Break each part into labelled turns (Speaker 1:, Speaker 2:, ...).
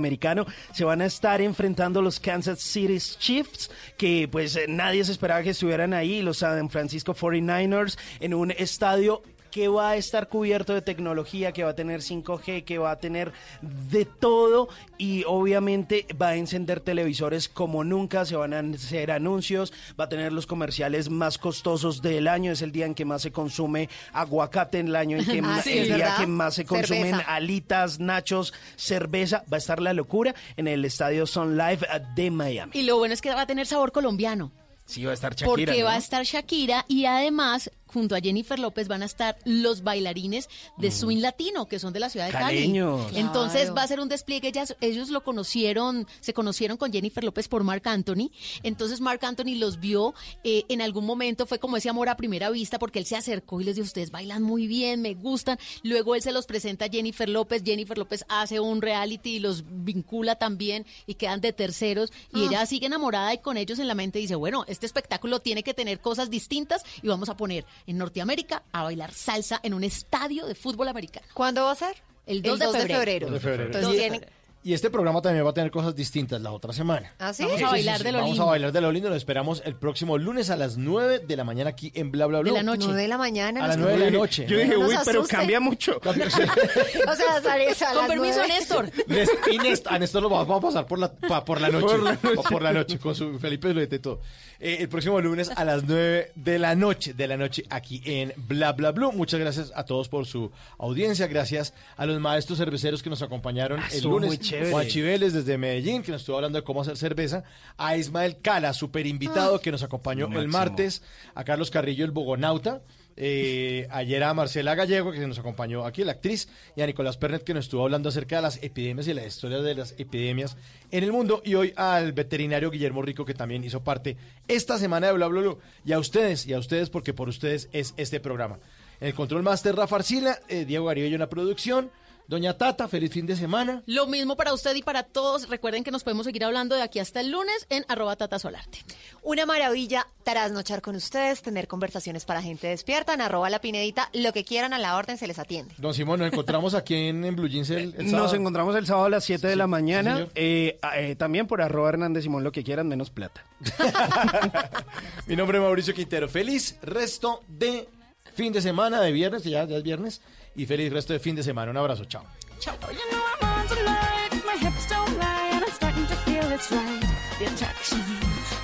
Speaker 1: americano se van a estar enfrentando los Kansas City Chiefs que pues eh, nadie se esperaba que estuvieran ahí los San Francisco 49ers en un estadio que va a estar cubierto de tecnología, que va a tener 5G, que va a tener de todo y obviamente va a encender televisores como nunca, se van a hacer anuncios, va a tener los comerciales más costosos del año, es el día en que más se consume aguacate, en el año en que
Speaker 2: Ah, sí,
Speaker 1: el día
Speaker 2: ¿verdad?
Speaker 1: que más se consumen
Speaker 2: Cerveza.
Speaker 1: alitas, nachos, cerveza, va a estar la locura en el estadio Sun Live de Miami.
Speaker 3: Y lo bueno es que va a tener sabor colombiano.
Speaker 1: Sí, va a estar Shakira.
Speaker 3: porque va a estar Shakira y además junto a Jennifer López van a estar los bailarines de swing latino que son de la ciudad de Cali.
Speaker 1: Mm. Caleños.
Speaker 3: Entonces
Speaker 2: Claro.
Speaker 3: va a ser un despliegue. Ellas, ellos lo conocieron, se conocieron con Jennifer López por Mark Anthony. Entonces Mark Anthony los vio eh, en algún momento fue como ese amor a primera vista porque él se acercó y les dijo ustedes bailan muy bien, me gustan. Luego él se los presenta a Jennifer López. Jennifer López hace un reality y los vincula también y quedan de terceros y ella sigue enamorada y con ellos en la mente dice bueno este espectáculo tiene que tener cosas distintas y vamos a poner en Norteamérica a bailar salsa en un estadio de fútbol americano.
Speaker 2: ¿Cuándo va a ser?
Speaker 3: El 2 de febrero.
Speaker 4: De febrero.
Speaker 2: Entonces
Speaker 4: Y-
Speaker 2: tienen-
Speaker 4: Y este programa también va a tener cosas distintas la otra semana.
Speaker 2: ¿Ah, sí?
Speaker 3: Vamos a bailar de lo
Speaker 4: Vamos
Speaker 3: lindo.
Speaker 4: a bailar de lo lindo. Nos esperamos el próximo lunes a las 9 de la mañana aquí en Bla Bla
Speaker 3: De
Speaker 4: Blue.
Speaker 3: la noche.
Speaker 2: Nueve de la mañana.
Speaker 4: A las
Speaker 2: nos-
Speaker 4: 9 de la noche.
Speaker 1: Yo dije,
Speaker 2: No
Speaker 1: uy, pero
Speaker 2: asusten".
Speaker 1: cambia mucho.
Speaker 2: O sea, sales a
Speaker 3: Con permiso,
Speaker 2: nueve.
Speaker 3: Néstor.
Speaker 4: Nest- y Nest- a Néstor lo vamos a pasar por la, pa- por la noche. o por la noche, con su Felipe y todo. Eh, el próximo lunes a las 9 de la noche, de la noche, aquí en Bla Bla Blue. Muchas gracias a todos por su audiencia. Gracias a los maestros cerveceros que nos acompañaron
Speaker 1: Ah,
Speaker 4: el lunes. Juan Chiveles desde Medellín, que nos estuvo hablando de cómo hacer cerveza. A Ismael Cala, super invitado, que nos acompañó el martes. A Carlos Carrillo, el bogonauta. Eh, ayer a Marcela Gallego, que nos acompañó aquí, la actriz, y a Nicolás Pernet, que nos estuvo hablando acerca de las epidemias y la historia de las epidemias en el mundo. Y hoy al veterinario Guillermo Rico, que también hizo parte esta semana de Bla Bla Bla. Y a ustedes, y a ustedes, porque por ustedes es este programa. En el Control Master Rafa Arcila, eh, Diego Garibello en la producción. Doña Tata, feliz fin de semana.
Speaker 3: Lo mismo para usted y para todos. Recuerden que nos podemos seguir hablando de aquí hasta el lunes en arroba tatasolarte.
Speaker 2: Una maravilla trasnochar con ustedes, tener conversaciones para gente despierta, en arroba la pinedita, lo que quieran a la orden se les atiende.
Speaker 4: Don Simón, nos encontramos aquí en, en Blue Jeans el, el
Speaker 1: Nos encontramos el sábado a las 7 de la mañana. eh, eh, también por arroba Hernández Simón, lo que quieran, menos plata.
Speaker 4: Mi nombre es Mauricio Quintero. Feliz resto de fin de semana, de viernes, ya, ya es viernes. Y feliz resto de fin de semana. Un abrazo, chao.
Speaker 5: You know I'm on tonight. My hips don't lie, and I'm starting to feel it's right. The attraction,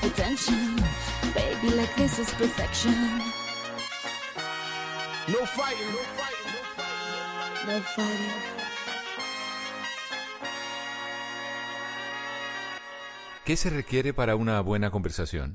Speaker 5: the tension, baby, like this is perfection.
Speaker 6: No fighting, no fighting, no fighting.
Speaker 5: No fighting.
Speaker 7: ¿Qué se requiere para una buena conversación?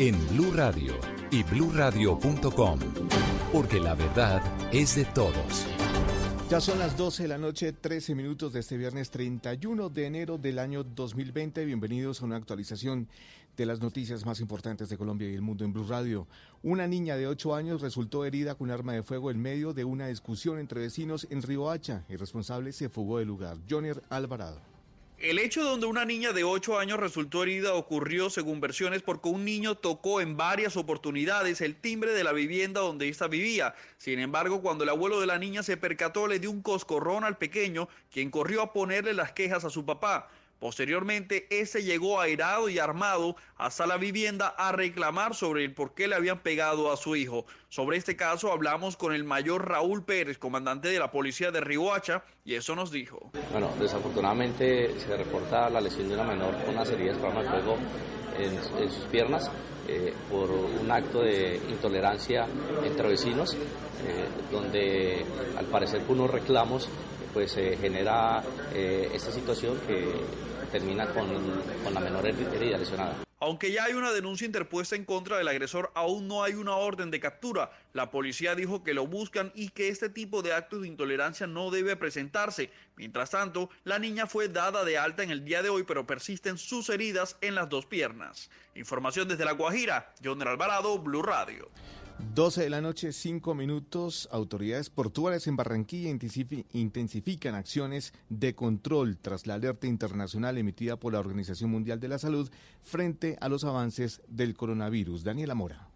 Speaker 7: en Blue Radio y bluradio.com. Porque la verdad es de todos.
Speaker 6: Ya son las 12 de la noche, 13 minutos de este viernes 31 de enero del año 2020. Bienvenidos a una actualización de las noticias más importantes de Colombia y el mundo en Blue Radio. Una niña de 8 años resultó herida con arma de fuego en medio de una discusión entre vecinos en Riohacha. El responsable se fugó del lugar. Joner Alvarado.
Speaker 8: El hecho donde una niña de 8 años resultó herida ocurrió, según versiones, porque un niño tocó en varias oportunidades el timbre de la vivienda donde ésta vivía. Sin embargo, cuando el abuelo de la niña se percató, le dio un coscorrón al pequeño, quien corrió a ponerle las quejas a su papá. Posteriormente, ese llegó airado y armado hasta la vivienda a reclamar sobre el por qué le habían pegado a su hijo. Sobre este caso hablamos con el mayor Raúl Pérez, comandante de la policía de Riohacha, y eso nos dijo.
Speaker 9: Bueno, desafortunadamente se reporta la lesión de una menor con unas heridas por arma de fuego en, en sus piernas eh, por un acto de intolerancia entre vecinos, eh, donde al parecer por unos reclamos pues se genera eh, esta situación que termina con, la menor herida lesionada.
Speaker 8: Aunque ya hay una denuncia interpuesta en contra del agresor, aún no hay una orden de captura. La policía dijo que lo buscan y que este tipo de actos de intolerancia no debe presentarse. Mientras tanto, la niña fue dada de alta en el día de hoy, pero persisten sus heridas en las dos piernas. Información desde La Guajira, John Alvarado, Blue Radio.
Speaker 6: 12 de la noche, 5 minutos. Autoridades portuarias en Barranquilla intensifi- intensifican acciones de control tras la alerta internacional emitida por la Organización Mundial de la Salud frente a los avances del coronavirus. Daniela Mora.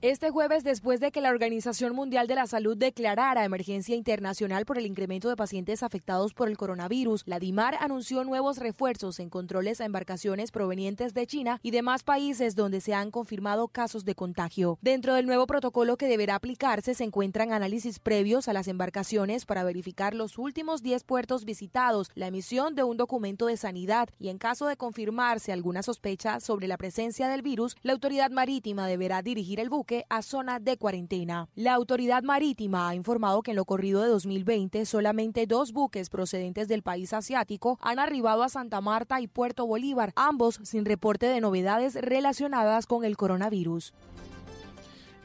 Speaker 10: Este jueves, después de que la Organización Mundial de la Salud declarara emergencia internacional por el incremento de pacientes afectados por el coronavirus, la DIMAR anunció nuevos refuerzos en controles a embarcaciones provenientes de China y demás países donde se han confirmado casos de contagio. Dentro del nuevo protocolo que deberá aplicarse se encuentran análisis previos a las embarcaciones para verificar los últimos 10 puertos visitados, la emisión de un documento de sanidad y en caso de confirmarse alguna sospecha sobre la presencia del virus, la autoridad marítima deberá dirigir el buque a zona de cuarentena. La autoridad marítima ha informado que en lo corrido de 2020 solamente dos buques procedentes del país asiático han arribado a Santa Marta y Puerto Bolívar, ambos sin reporte de novedades relacionadas con el coronavirus.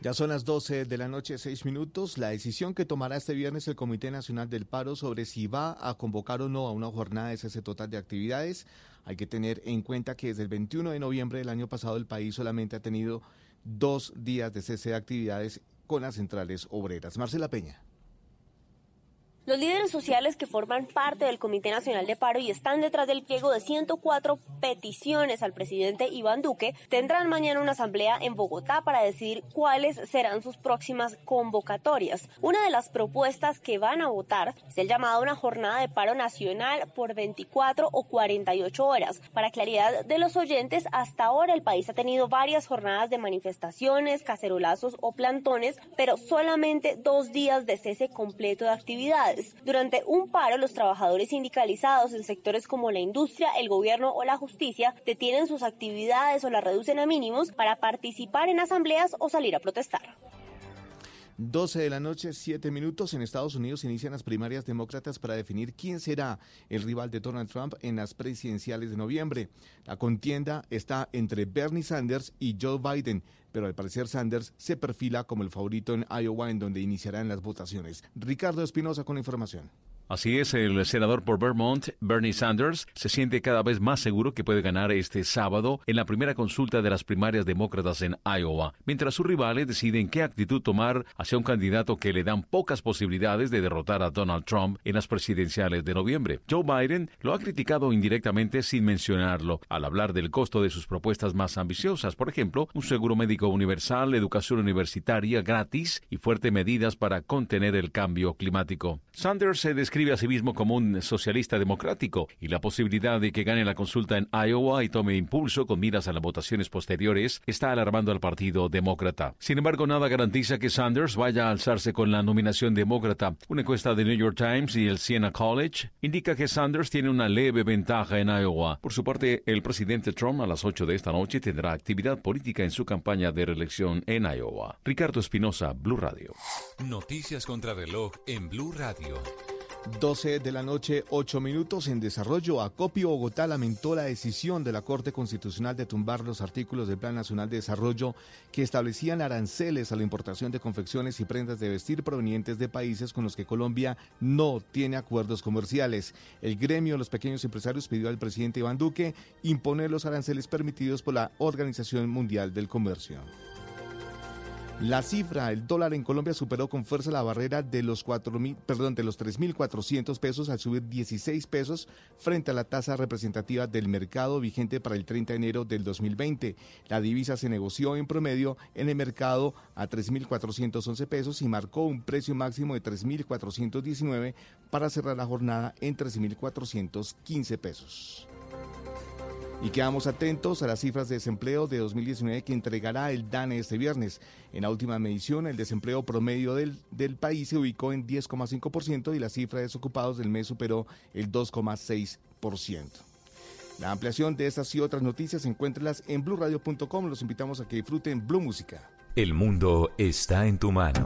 Speaker 6: Ya son las 12 de la noche, 6 minutos. La decisión que tomará este viernes el Comité Nacional del Paro sobre si va a convocar o no a una jornada de cese total de actividades. Hay que tener en cuenta que desde el 21 de noviembre del año pasado el país solamente ha tenido dos días de cese de actividades con las centrales obreras. Marcela Peña.
Speaker 11: Los líderes sociales que forman parte del Comité Nacional de Paro y están detrás del pliego de 104 peticiones al presidente Iván Duque tendrán mañana una asamblea en Bogotá para decidir cuáles serán sus próximas convocatorias. Una de las propuestas que van a votar es el llamado a una jornada de paro nacional por 24 o 48 horas. Para claridad de los oyentes, hasta ahora el país ha tenido varias jornadas de manifestaciones, cacerolazos o plantones, pero solamente dos días de cese completo de actividades. Durante un paro, los trabajadores sindicalizados en sectores como la industria, el gobierno o la justicia detienen sus actividades o las reducen a mínimos para participar en asambleas o salir a protestar.
Speaker 6: 12 de la noche, 7 minutos. En Estados Unidos inician las primarias demócratas para definir quién será el rival de Donald Trump en las presidenciales de noviembre. La contienda está entre Bernie Sanders y Joe Biden, pero al parecer Sanders se perfila como el favorito en Iowa, en donde iniciarán las votaciones. Ricardo Espinosa con la información.
Speaker 12: Así es, el senador por Vermont, Bernie Sanders, se siente cada vez más seguro que puede ganar este sábado en la primera consulta de las primarias demócratas en Iowa, mientras sus rivales deciden qué actitud tomar hacia un candidato que le dan pocas posibilidades de derrotar a Donald Trump en las presidenciales de noviembre. Joe Biden lo ha criticado indirectamente sin mencionarlo, al hablar del costo de sus propuestas más ambiciosas, por ejemplo, un seguro médico universal, educación universitaria gratis y fuertes medidas para contener el cambio climático. Sanders se describe a sí mismo como un socialista democrático y la posibilidad de que gane la consulta en Iowa y tome impulso con miras a las votaciones posteriores está alarmando al Partido Demócrata. Sin embargo, nada garantiza que Sanders vaya a alzarse con la nominación demócrata. Una encuesta de New York Times y el Siena College indica que Sanders tiene una leve ventaja en Iowa. Por su parte, el presidente Trump a las 8 de esta noche tendrá actividad política en su campaña de reelección en Iowa. Ricardo Espinosa, Blue Radio.
Speaker 7: Noticias contra reloj en Blue Radio.
Speaker 6: 12 de la noche, 8 minutos en desarrollo. Acopio Bogotá lamentó la decisión de la Corte Constitucional de tumbar los artículos del Plan Nacional de Desarrollo que establecían aranceles a la importación de confecciones y prendas de vestir provenientes de países con los que Colombia no tiene acuerdos comerciales. El gremio de los pequeños empresarios pidió al presidente Iván Duque imponer los aranceles permitidos por la Organización Mundial del Comercio. La cifra, el dólar en Colombia superó con fuerza la barrera de los perdón, de los 3.400 pesos al subir 16 pesos frente a la tasa representativa del mercado vigente para el 30 de enero del 2020. La divisa se negoció en promedio en el mercado a 3.411 pesos y marcó un precio máximo de 3.419 para cerrar la jornada en 13.415 pesos. Y quedamos atentos a las cifras de desempleo de 2019 que entregará el DANE este viernes. En la última medición, el desempleo promedio del, del país se ubicó en 10,5% y la cifra de desocupados del mes superó el 2,6%. La ampliación de estas y otras noticias encuéntrelas en blurradio.com. Los invitamos a que disfruten Blue Música.
Speaker 7: El mundo está en tu mano.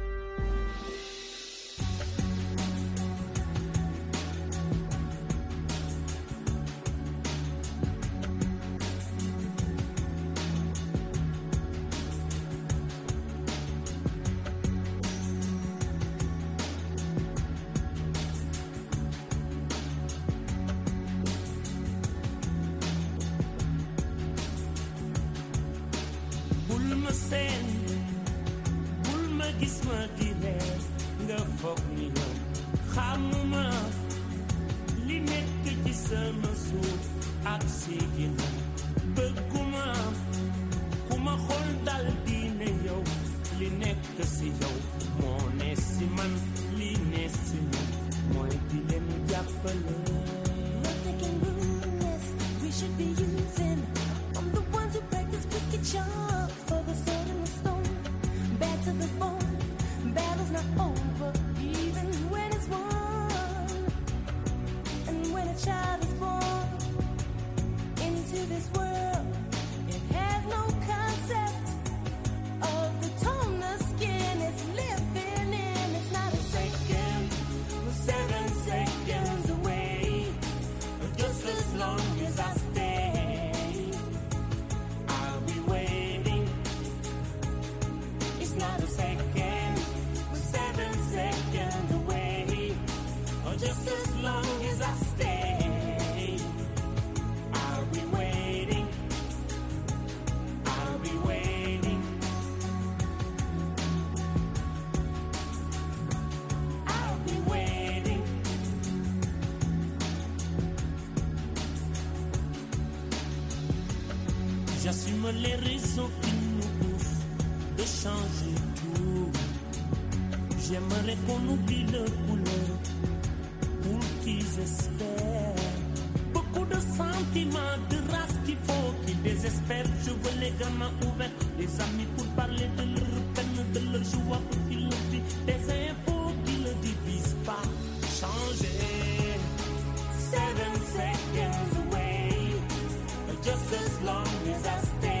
Speaker 13: sentiment de race qu'il faut, qui désespère. Je veux les gamins ouverts, des amis pour parler de leur peine, de leur joie pour qu'ils le vivent, des infos qui ne divisent pas. Changer. Seven seconds away, just as long as I stay.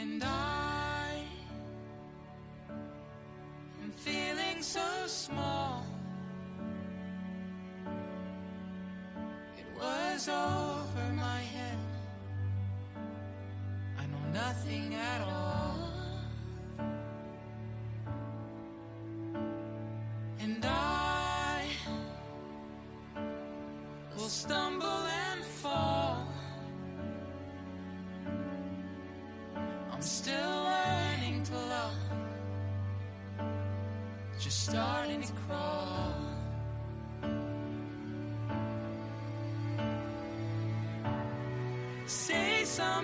Speaker 14: And I am feeling so small. It was over my head. I know nothing at all.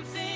Speaker 14: something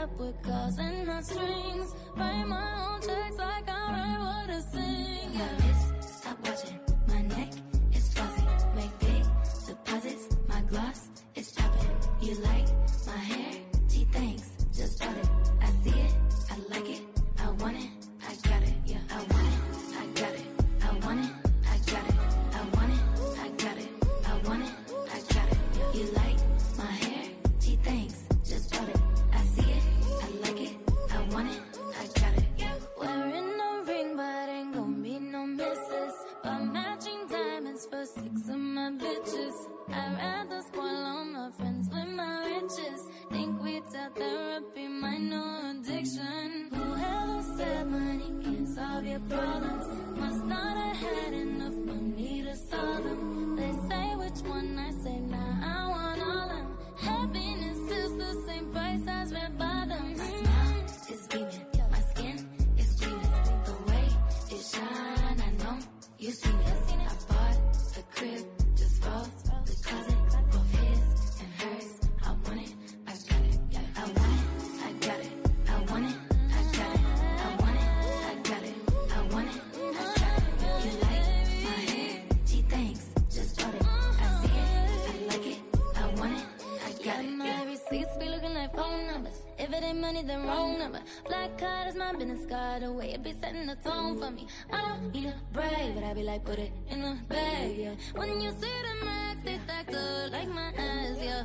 Speaker 14: up with calls and not strings. Write my own mind been The away. It be setting the tone for me. I don't need a break, but I be like, put it in the bag, yeah. When you see the max, they stack up like my ass, yeah.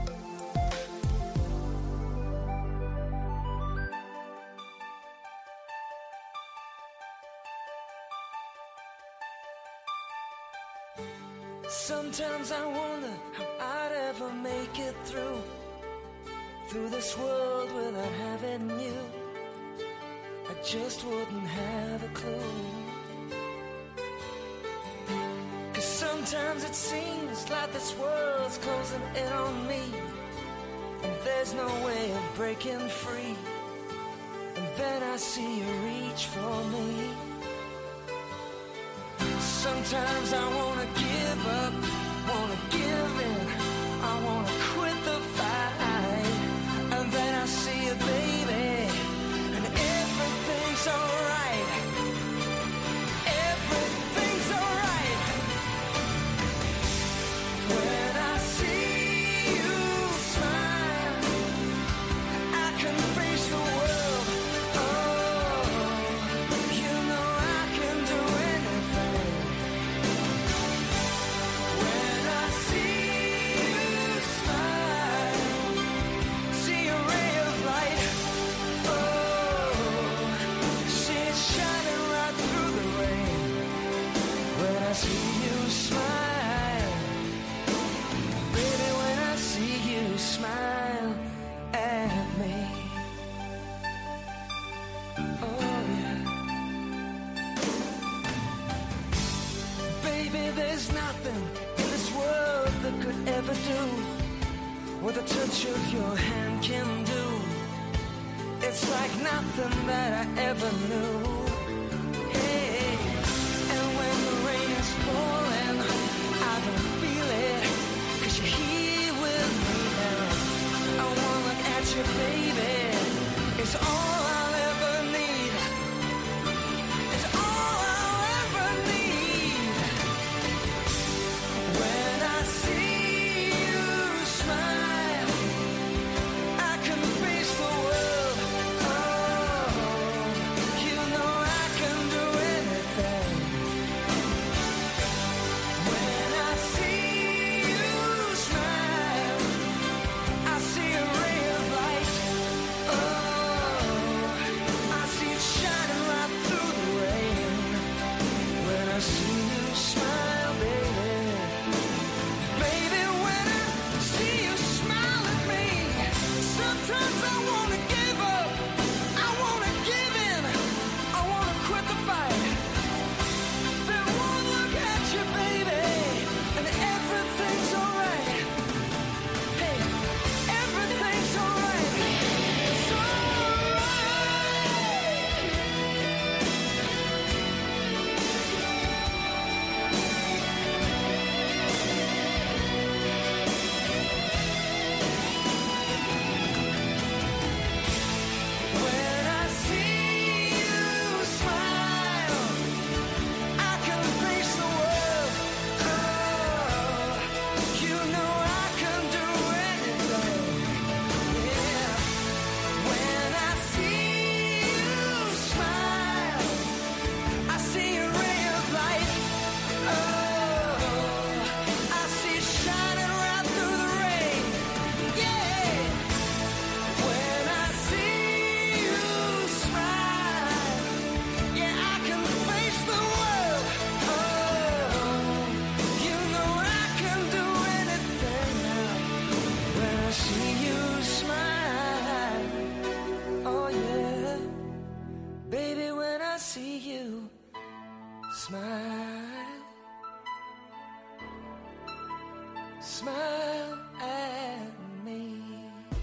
Speaker 15: That's who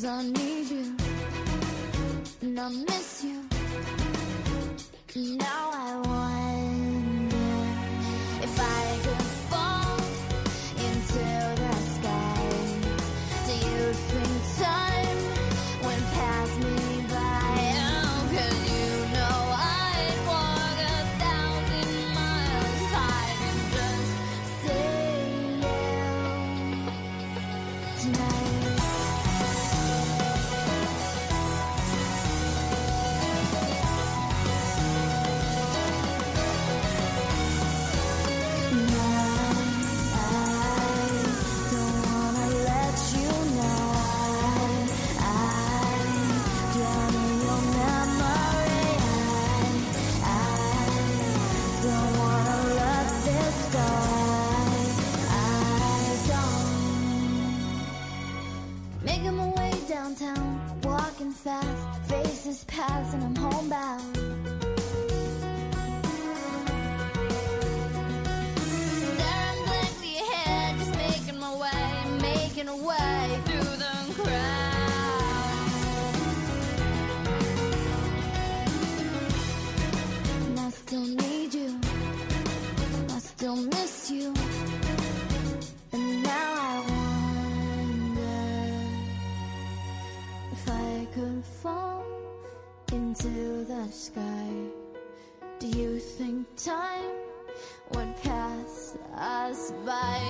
Speaker 16: Cause I need you, and I miss you. Now fast. Faces pass and I'm homebound. Bye.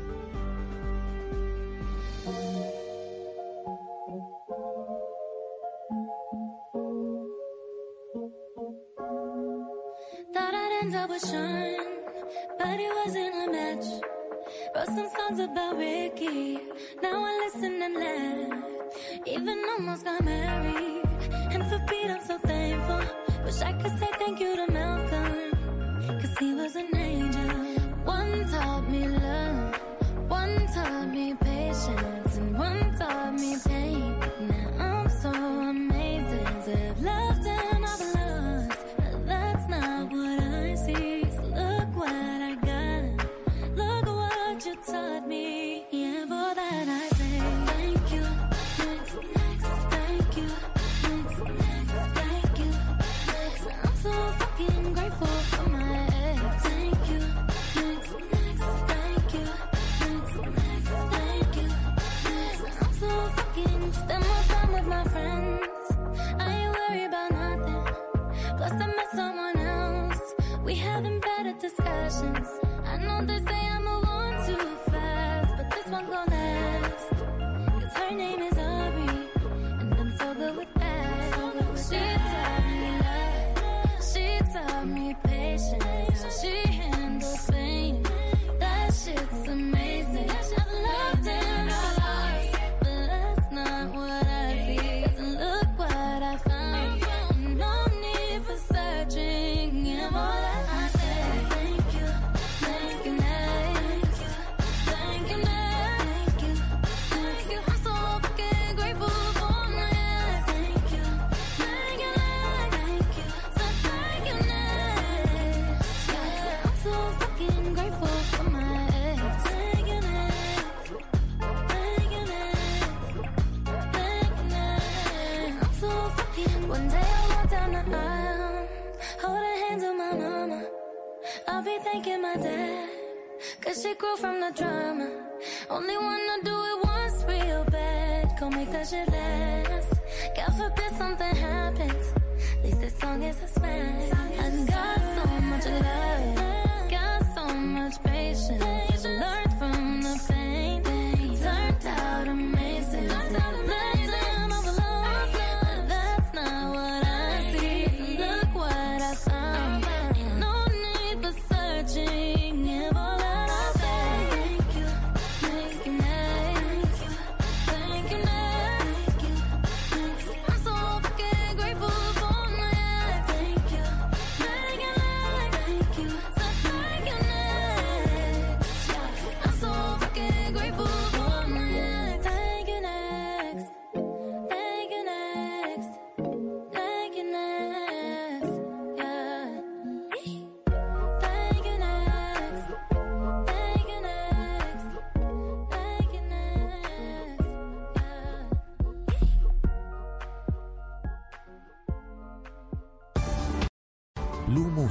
Speaker 16: questions. I
Speaker 14: know they say I'm a one too fast, but this one gon' last. Cause her name is grow from the drama. Only wanna do it once real bad. Go make that shit last. God forbid something happens. At least this song is a smash. I got so much love. Got so much patience.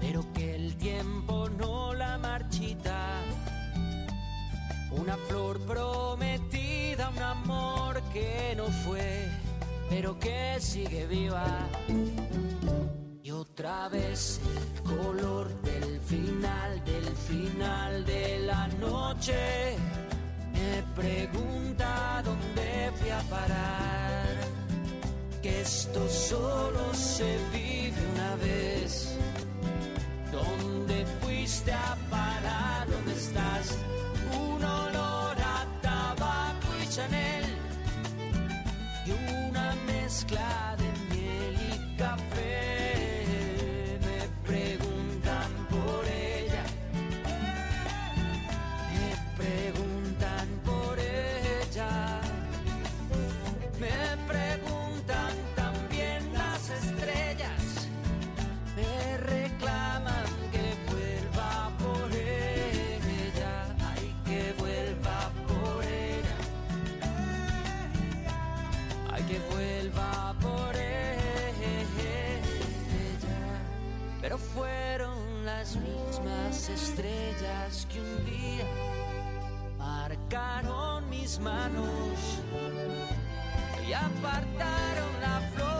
Speaker 17: pero que el tiempo no la marchita. Una flor prometida, un amor que no fue, pero que sigue viva.
Speaker 18: que vuelva por ella. Pero fueron las mismas estrellas que un día marcaron mis manos y apartaron la flor.